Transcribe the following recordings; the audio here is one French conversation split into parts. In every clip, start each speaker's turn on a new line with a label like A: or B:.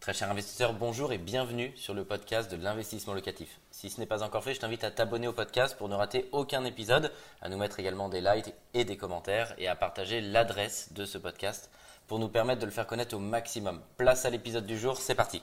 A: Très cher investisseur, bonjour et bienvenue sur le podcast de l'investissement locatif. Si ce n'est pas encore fait, je t'invite à t'abonner au podcast pour ne rater aucun épisode, à nous mettre également des likes et des commentaires et à partager l'adresse de ce podcast pour nous permettre de le faire connaître au maximum. Place à l'épisode du jour, c'est parti.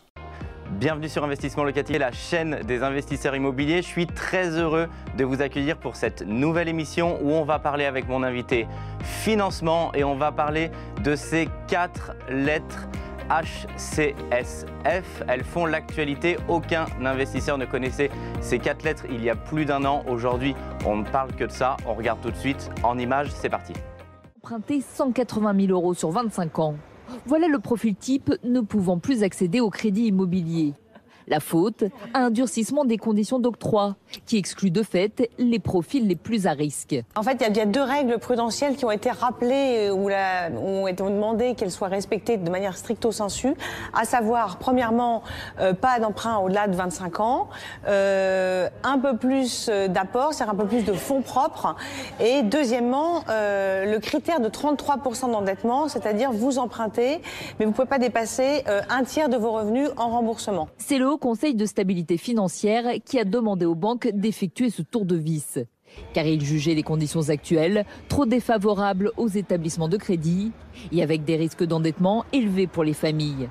A: Bienvenue sur Investissement Locatif, la chaîne des investisseurs immobiliers. Je suis très heureux de vous accueillir pour cette nouvelle émission où on va parler avec mon invité financement et on va parler de ces quatre lettres HCSF. Elles font l'actualité. Aucun investisseur ne connaissait ces quatre lettres il y a plus d'un an. Aujourd'hui, on ne parle que de ça. On regarde tout de suite en images. C'est parti.
B: Emprunter 180 000 euros sur 25 ans. Voilà le profil type ne pouvant plus accéder au crédit immobilier. La faute, un durcissement des conditions d'octroi, qui exclut de fait les profils les plus à risque.
C: En fait, il y, a deux règles prudentielles qui ont été rappelées euh, ou ont été demandées qu'elles soient respectées de manière stricto sensu, à savoir, premièrement, euh, pas d'emprunt au-delà de 25 ans, euh, un peu plus d'apport, c'est-à-dire un peu plus de fonds propres, et deuxièmement, le critère de 33% d'endettement, c'est-à-dire vous empruntez, mais vous ne pouvez pas dépasser un tiers de vos revenus en remboursement.
B: C'est le Conseil de stabilité financière qui a demandé aux banques d'effectuer ce tour de vis. Car il jugeait les conditions actuelles trop défavorables aux établissements de crédit et avec des risques d'endettement élevés pour les familles.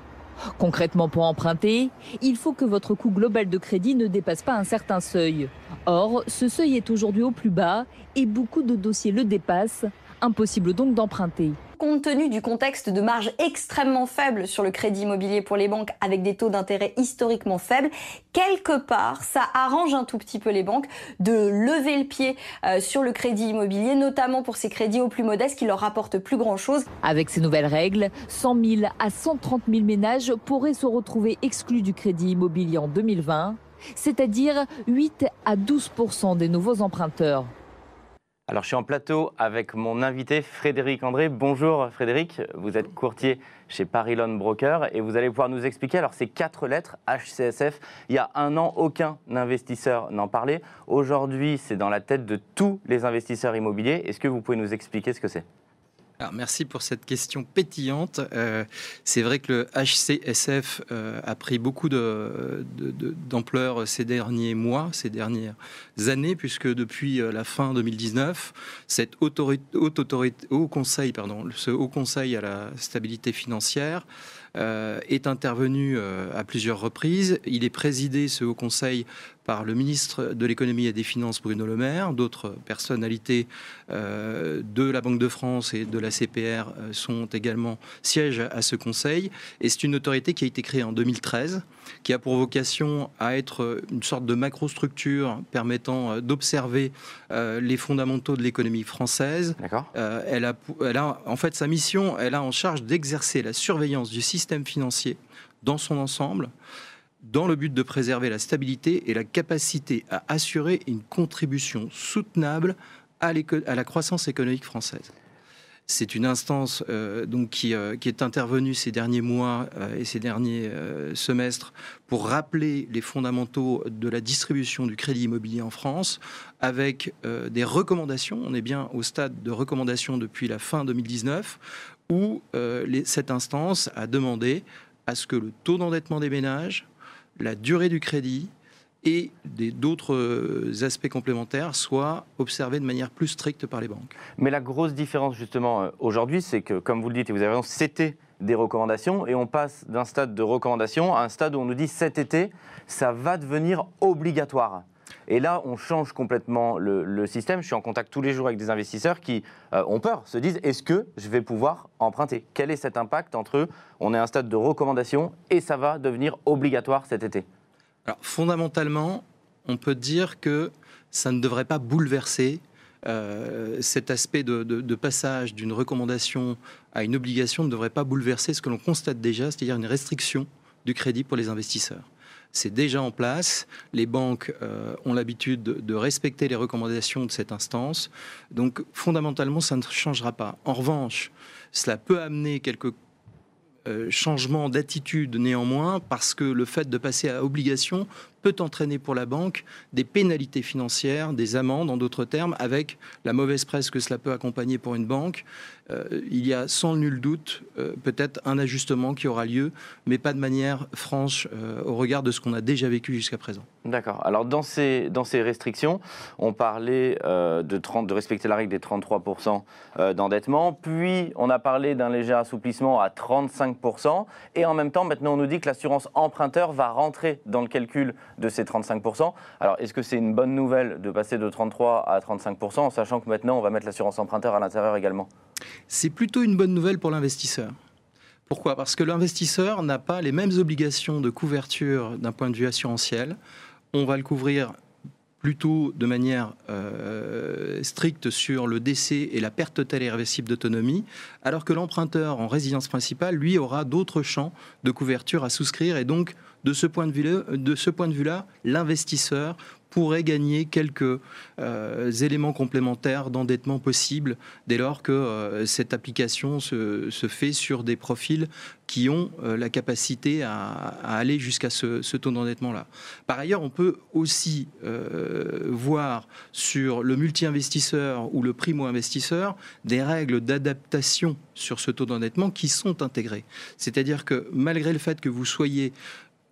B: Concrètement, pour emprunter, il faut que votre coût global de crédit ne dépasse pas un certain seuil. Or, ce seuil est aujourd'hui au plus bas et beaucoup de dossiers le dépassent. Impossible donc d'emprunter
D: compte tenu du contexte de marge extrêmement faible sur le crédit immobilier pour les banques avec des taux d'intérêt historiquement faibles, quelque part, ça arrange un tout petit peu les banques de lever le pied euh, sur le crédit immobilier, notamment pour ces crédits aux plus modestes qui leur rapportent plus grand-chose.
B: Avec ces nouvelles règles, 100 000 à 130 000 ménages pourraient se retrouver exclus du crédit immobilier en 2020, c'est-à-dire 8 à 12% des nouveaux emprunteurs.
A: Alors, je suis en plateau avec mon invité Frédéric André. Bonjour Frédéric, vous êtes courtier chez Paris Loan Broker et vous allez pouvoir nous expliquer alors ces quatre lettres HCSF. Il y a un an, aucun investisseur n'en parlait. Aujourd'hui, c'est dans la tête de tous les investisseurs immobiliers. Est-ce que vous pouvez nous expliquer ce que c'est?
E: Merci pour cette question pétillante. Euh, c'est vrai que le HCSF euh, a pris beaucoup d'ampleur ces derniers mois, ces dernières années, puisque depuis euh, la fin 2019, cette haute autorité, haut conseil, ce haut conseil à la stabilité financière est intervenu à plusieurs reprises. Il est présidé, ce haut conseil, par le ministre de l'économie et des finances Bruno Le Maire. D'autres personnalités euh, de la Banque de France et de la CPR euh, sont également sièges à ce conseil. Et c'est une autorité qui a été créée en 2013, qui a pour vocation à être une sorte de macrostructure permettant euh, d'observer les fondamentaux de l'économie française. elle, a, elle a en fait sa mission, elle a en charge d'exercer la surveillance du système financier dans son ensemble dans le but de préserver la stabilité et la capacité à assurer une contribution soutenable à, la croissance économique française. C'est une instance euh, donc qui, euh, qui, est intervenue ces derniers mois euh, et ces derniers semestres pour rappeler les fondamentaux de la distribution du crédit immobilier en France, avec des recommandations. On est bien au stade de recommandations depuis la fin 2019, où cette instance a demandé à ce que le taux d'endettement des ménages la durée du crédit et d'autres euh, aspects complémentaires soient observés de manière plus stricte par les banques.
A: Mais la grosse différence justement euh, aujourd'hui, c'est que, comme vous le dites, et vous avez raison, c'était des recommandations et on passe d'un stade de recommandation à un stade où on nous dit cet été, ça va devenir obligatoire. Et là, on change complètement le, système. Je suis en contact tous les jours avec des investisseurs qui euh, ont peur, se disent est-ce que je vais pouvoir emprunter? Quel est cet impact entre on est à un stade de recommandation et ça va devenir obligatoire cet été.
E: Alors, fondamentalement, on peut dire que ça ne devrait pas bouleverser euh, cet aspect de passage d'une recommandation à une obligation ne devrait pas bouleverser ce que l'on constate déjà, c'est-à-dire une restriction du crédit pour les investisseurs c'est déjà en place. Les banques euh, ont l'habitude de, respecter les recommandations de cette instance. Donc fondamentalement, ça ne changera pas. En revanche, cela peut amener quelques changement d'attitude néanmoins, parce que le fait de passer à obligation peut entraîner pour la banque des pénalités financières, des amendes en d'autres termes, avec la mauvaise presse que cela peut accompagner pour une banque. Euh, il y a sans nul doute euh, peut-être un ajustement qui aura lieu, mais pas de manière franche euh, au regard de ce qu'on a déjà vécu jusqu'à présent.
A: D'accord. Alors dans ces, dans ces restrictions, on parlait de, 30, de respecter la règle des 33% d'endettement, puis on a parlé d'un léger assouplissement à 35%, et en même temps maintenant on nous dit que l'assurance emprunteur va rentrer dans le calcul de ces 35%. Alors, est-ce que c'est une bonne nouvelle de passer de 33 à 35%, en sachant que maintenant, on va mettre l'assurance emprunteur à l'intérieur également?
E: C'est plutôt une bonne nouvelle pour l'investisseur. Pourquoi? Parce que l'investisseur n'a pas les mêmes obligations de couverture d'un point de vue assurantiel. On va le couvrir plutôt de manière euh, stricte sur le décès et la perte totale et irréversible d'autonomie, alors que l'emprunteur en résidence principale, lui, aura d'autres champs de couverture à souscrire. Et donc de ce point de vue-là, l'investisseur pourrait gagner quelques euh, éléments complémentaires d'endettement possible dès lors que euh, cette application se, fait sur des profils qui ont euh, la capacité à, aller jusqu'à ce, taux d'endettement-là. Par ailleurs, on peut aussi voir sur le multi-investisseur ou le primo-investisseur des règles d'adaptation sur ce taux d'endettement qui sont intégrées. C'est-à-dire que malgré le fait que vous soyez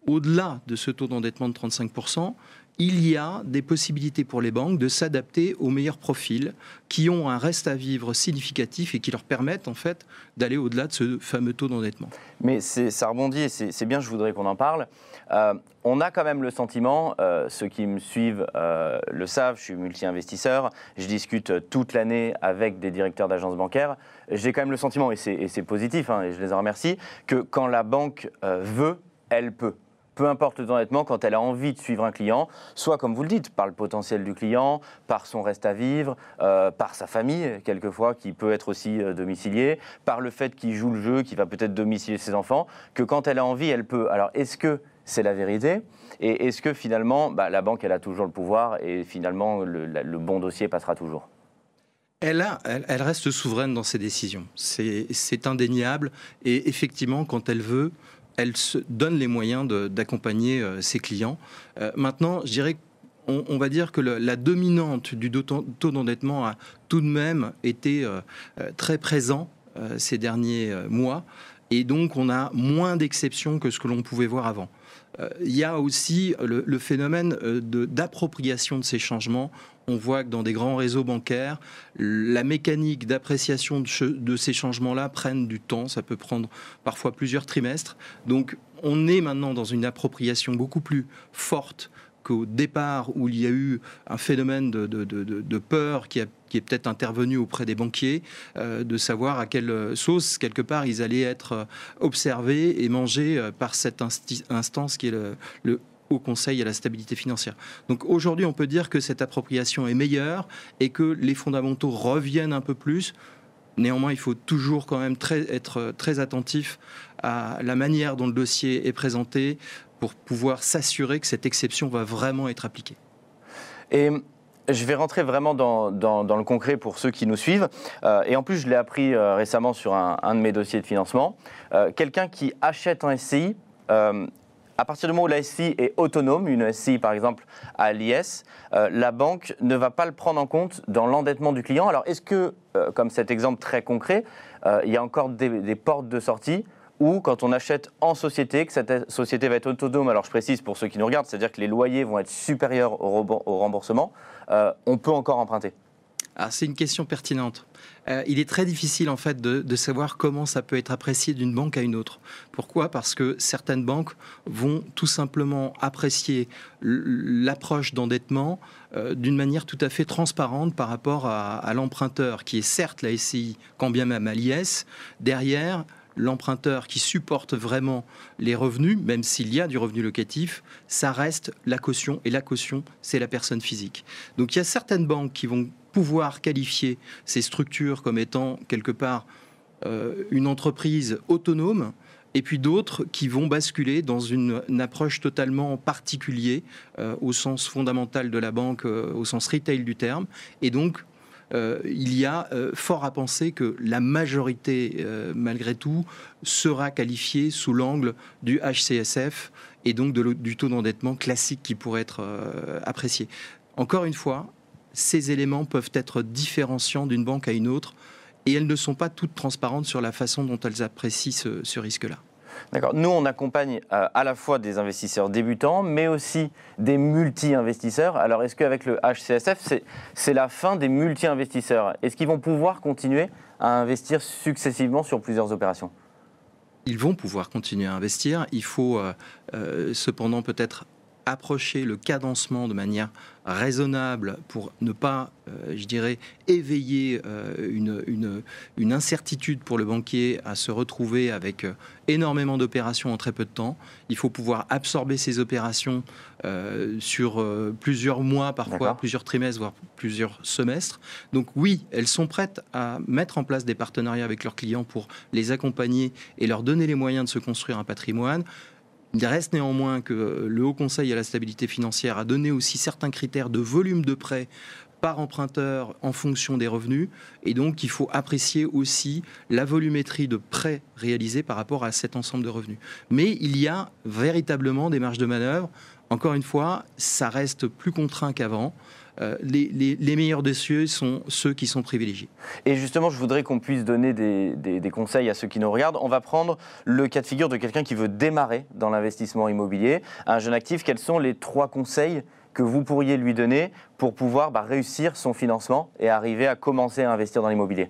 E: au-delà de ce taux d'endettement de 35%, il y a des possibilités pour les banques de s'adapter aux meilleurs profils qui ont un reste à vivre significatif et qui leur permettent en fait d'aller au-delà de ce fameux taux d'endettement.
A: Mais ça rebondit et c'est bien, je voudrais qu'on en parle. Euh, on a quand même le sentiment, euh, ceux qui me suivent euh, le savent, je suis multi-investisseur, je discute toute l'année avec des directeurs d'agences bancaires. J'ai quand même le sentiment, et c'est positif, hein, et je les en remercie, que quand la banque veut, elle peut peu importe le quand elle a envie de suivre un client, soit comme vous le dites, par le potentiel du client, par son reste à vivre, euh, par sa famille, quelquefois, qui peut être aussi euh, domicilié, par le fait qu'il joue le jeu, qu'il va peut-être domicilier ses enfants, que quand elle a envie, elle peut. Alors, est-ce que c'est la vérité? Et est-ce que finalement, bah, la banque, elle a toujours le pouvoir et finalement, le, bon dossier passera toujours?
E: Elle, reste souveraine dans ses décisions. C'est indéniable. Et effectivement, quand elle veut, elle se donne les moyens d'accompagner euh, ses clients. Euh, maintenant, je dirais on, va dire que la dominante du taux d'endettement a tout de même été euh, très présent ces derniers mois. Et donc, on a moins d'exceptions que ce que l'on pouvait voir avant. Il y a aussi le, phénomène d'appropriation de ces changements on voit que dans des grands réseaux bancaires, la mécanique d'appréciation de, ces changements-là prennent du temps. Ça peut prendre parfois plusieurs trimestres. Donc, on est maintenant dans une appropriation beaucoup plus forte qu'au départ où il y a eu un phénomène de, peur qui, est peut-être intervenu auprès des banquiers, euh, de savoir à quelle sauce, quelque part, ils allaient être observés et mangés euh, par cette instance qui est le au Conseil à la stabilité financière. Donc aujourd'hui, on peut dire que cette appropriation est meilleure et que les fondamentaux reviennent un peu plus. Néanmoins, il faut toujours quand même être très attentif à la manière dont le dossier est présenté pour pouvoir s'assurer que cette exception va vraiment être appliquée.
A: Et je vais rentrer vraiment dans, le concret pour ceux qui nous suivent. Euh, et en plus, je l'ai appris euh, récemment sur un, de mes dossiers de financement. Euh, quelqu'un qui achète un SCI à partir du moment où la SCI est autonome, une SCI par exemple à l'IS, euh, la banque ne va pas le prendre en compte dans l'endettement du client. Alors est-ce que, euh, comme cet exemple très concret, euh, il y a encore des, portes de sortie ou quand on achète en société, que cette société va être autonome, alors je précise pour ceux qui nous regardent, c'est-à-dire que les loyers vont être supérieurs au remboursement, on peut encore emprunter?
E: C'est une question pertinente. Euh, il est très difficile en fait de, savoir comment ça peut être apprécié d'une banque à une autre. Pourquoi? Parce que certaines banques vont tout simplement apprécier l'approche d'endettement euh, d'une manière tout à fait transparente par rapport à, l'emprunteur, qui est certes la SCI, quand bien même à l'IS. Derrière, l'emprunteur qui supporte vraiment les revenus, même s'il y a du revenu locatif, ça reste la caution. Et la caution, c'est la personne physique. Donc il y a certaines banques qui vont pouvoir qualifier ces structures comme étant quelque part euh, une entreprise autonome, et puis d'autres qui vont basculer dans une, approche totalement particulière euh, au sens fondamental de la banque, euh, au sens retail du terme, et donc il y a fort à penser que la majorité, malgré tout, sera qualifiée sous l'angle du HCSF et donc du taux d'endettement classique qui pourrait être apprécié. Encore une fois, ces éléments peuvent être différenciants d'une banque à une autre et elles ne sont pas toutes transparentes sur la façon dont elles apprécient ce risque-là.
A: D'accord. Nous, on accompagne euh, à la fois des investisseurs débutants, mais aussi des multi-investisseurs. Alors, est-ce qu'avec le HCSF, c'est la fin des multi-investisseurs? Est-ce qu'ils vont pouvoir continuer à investir successivement sur plusieurs opérations?
E: Ils vont pouvoir continuer à investir. Il faut euh, euh, cependant peut-être approcher le cadencement de manière raisonnable pour ne pas, euh, je dirais, éveiller euh, une, une, incertitude pour le banquier à se retrouver avec euh, énormément d'opérations en très peu de temps. Il faut pouvoir absorber ces opérations sur plusieurs mois, parfois plusieurs trimestres, voire plusieurs semestres. Donc oui, elles sont prêtes à mettre en place des partenariats avec leurs clients pour les accompagner et leur donner les moyens de se construire un patrimoine. Il reste néanmoins que le Haut Conseil à la stabilité financière a donné aussi certains critères de volume de prêts par emprunteur en fonction des revenus. Et donc, il faut apprécier aussi la volumétrie de prêts réalisés par rapport à cet ensemble de revenus. Mais il y a véritablement des marges de manœuvre. Encore une fois, ça reste plus contraint qu'avant. Euh, les, meilleurs cieux sont ceux qui sont privilégiés.
A: Et justement, je voudrais qu'on puisse donner des, conseils à ceux qui nous regardent. On va prendre le cas de figure de quelqu'un qui veut démarrer dans l'investissement immobilier, un jeune actif. Quels sont les trois conseils que vous pourriez lui donner pour pouvoir bah, réussir son financement et arriver à commencer à investir dans l'immobilier?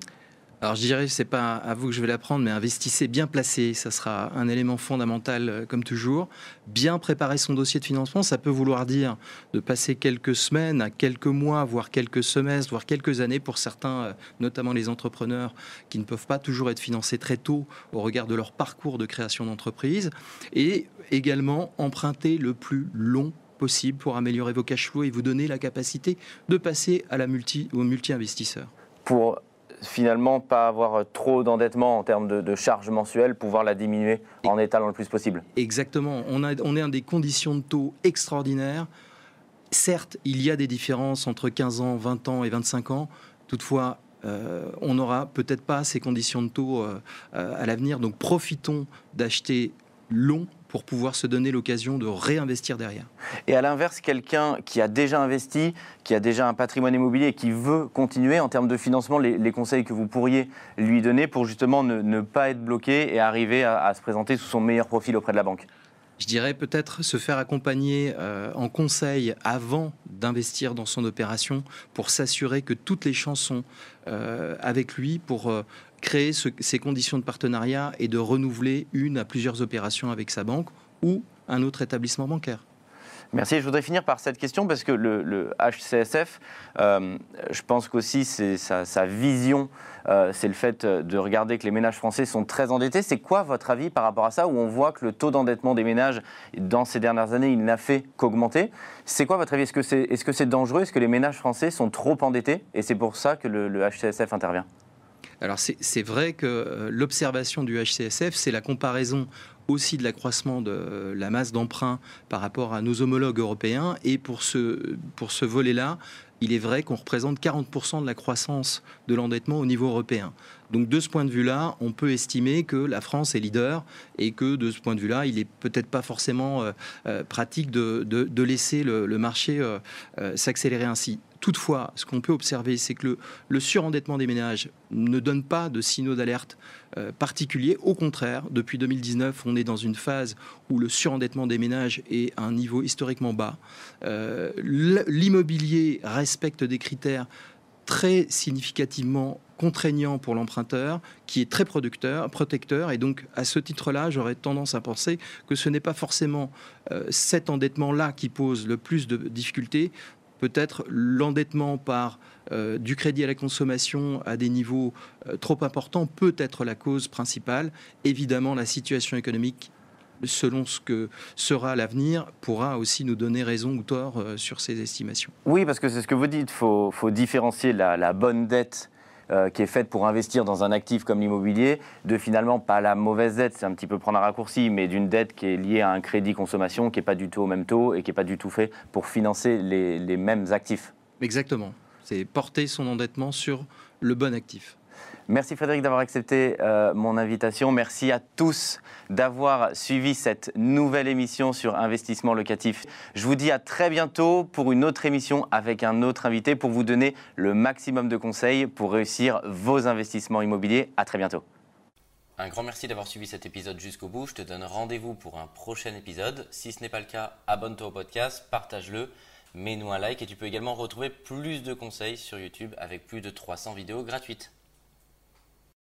E: Alors je dirais, c'est pas à vous que je vais l'apprendre, mais investissez bien placé, ça sera un élément fondamental euh, comme toujours. Bien préparer son dossier de financement, ça peut vouloir dire de passer quelques semaines quelques mois, voire quelques semestres, voire quelques années pour certains, euh, notamment les entrepreneurs qui ne peuvent pas toujours être financés très tôt au regard de leur parcours de création d'entreprise. Et également emprunter le plus long possible pour améliorer vos cash flows et vous donner la capacité de passer à la multi, au multi-investisseur.
A: Pour finalement pas avoir trop d'endettement en termes de, charges mensuelles, pouvoir la diminuer en étalant le plus possible.
E: Exactement. On, a, on est dans des conditions de taux extraordinaires. Certes, il y a des différences entre 15 ans, 20 ans et 25 ans. Toutefois, euh, on n'aura peut-être pas ces conditions de taux euh, à l'avenir. Donc profitons d'acheter long pour pouvoir se donner l'occasion de réinvestir derrière.
A: Et à l'inverse, quelqu'un qui a déjà investi, qui a déjà un patrimoine immobilier et qui veut continuer en termes de financement, les, conseils que vous pourriez lui donner pour justement ne, pas être bloqué et arriver à, se présenter sous son meilleur profil auprès de la banque
E: je dirais peut-être se faire accompagner euh, en conseil avant d'investir dans son opération pour s'assurer que toutes les chances sont euh, avec lui pour euh, créer ces conditions de partenariat et de renouveler une à plusieurs opérations avec sa banque ou un autre établissement bancaire.
A: Merci. Je voudrais finir par cette question parce que le, HCSF, euh, je pense qu'aussi sa, vision, euh, c'est le fait de regarder que les ménages français sont très endettés. C'est quoi votre avis par rapport à ça où on voit que le taux d'endettement des ménages dans ces dernières années, il n'a fait qu'augmenter? C'est quoi votre avis? Est-ce que c'est est -ce dangereux? Est-ce que les ménages français sont trop endettés? Et c'est pour ça que le HCSF intervient
E: alors c'est vrai que euh, l'observation du HCSF, c'est la comparaison aussi de l'accroissement de la masse d'emprunt par rapport à nos homologues européens. Et pour ce, volet-là, il est vrai qu'on représente 40% de la croissance de l'endettement au niveau européen. Donc de ce point de vue-là, on peut estimer que la France est leader et que de ce point de vue-là, il n'est peut-être pas forcément euh, euh, pratique de, laisser le, marché s'accélérer ainsi. Toutefois, ce qu'on peut observer, c'est que le, surendettement des ménages ne donne pas de signaux d'alerte euh, particuliers. Au contraire, depuis 2019, on est dans une phase où le surendettement des ménages est à un niveau historiquement bas. Euh, l'immobilier respecte des critères très significativement contraignants pour l'emprunteur, qui est très producteur, protecteur. Et donc, à ce titre-là, j'aurais tendance à penser que ce n'est pas forcément euh, cet endettement-là qui pose le plus de difficultés, peut-être l'endettement par euh, du crédit à la consommation à des niveaux euh, trop importants peut être la cause principale. Évidemment, la situation économique selon ce que sera l'avenir, pourra aussi nous donner raison ou tort euh, sur ces estimations.
A: Oui, parce que c'est ce que vous dites, il faut, différencier la bonne dette euh, qui est faite pour investir dans un actif comme l'immobilier, de finalement pas la mauvaise dette, c'est un petit peu prendre un raccourci, mais d'une dette qui est liée à un crédit consommation qui n'est pas du tout au même taux et qui n'est pas du tout fait pour financer les, mêmes actifs.
E: Exactement. C'est porter son endettement sur le bon actif.
A: Merci Frédéric d'avoir accepté euh, mon invitation. Merci à tous d'avoir suivi cette nouvelle émission sur investissement locatif. Je vous dis à très bientôt pour une autre émission avec un autre invité pour vous donner le maximum de conseils pour réussir vos investissements immobiliers. À très bientôt. Un grand merci d'avoir suivi cet épisode jusqu'au bout. Je te donne rendez-vous pour un prochain épisode. Si ce n'est pas le cas, abonne-toi au podcast, partage-le, mets-nous un like et tu peux également retrouver plus de conseils sur YouTube avec plus de 300 vidéos gratuites.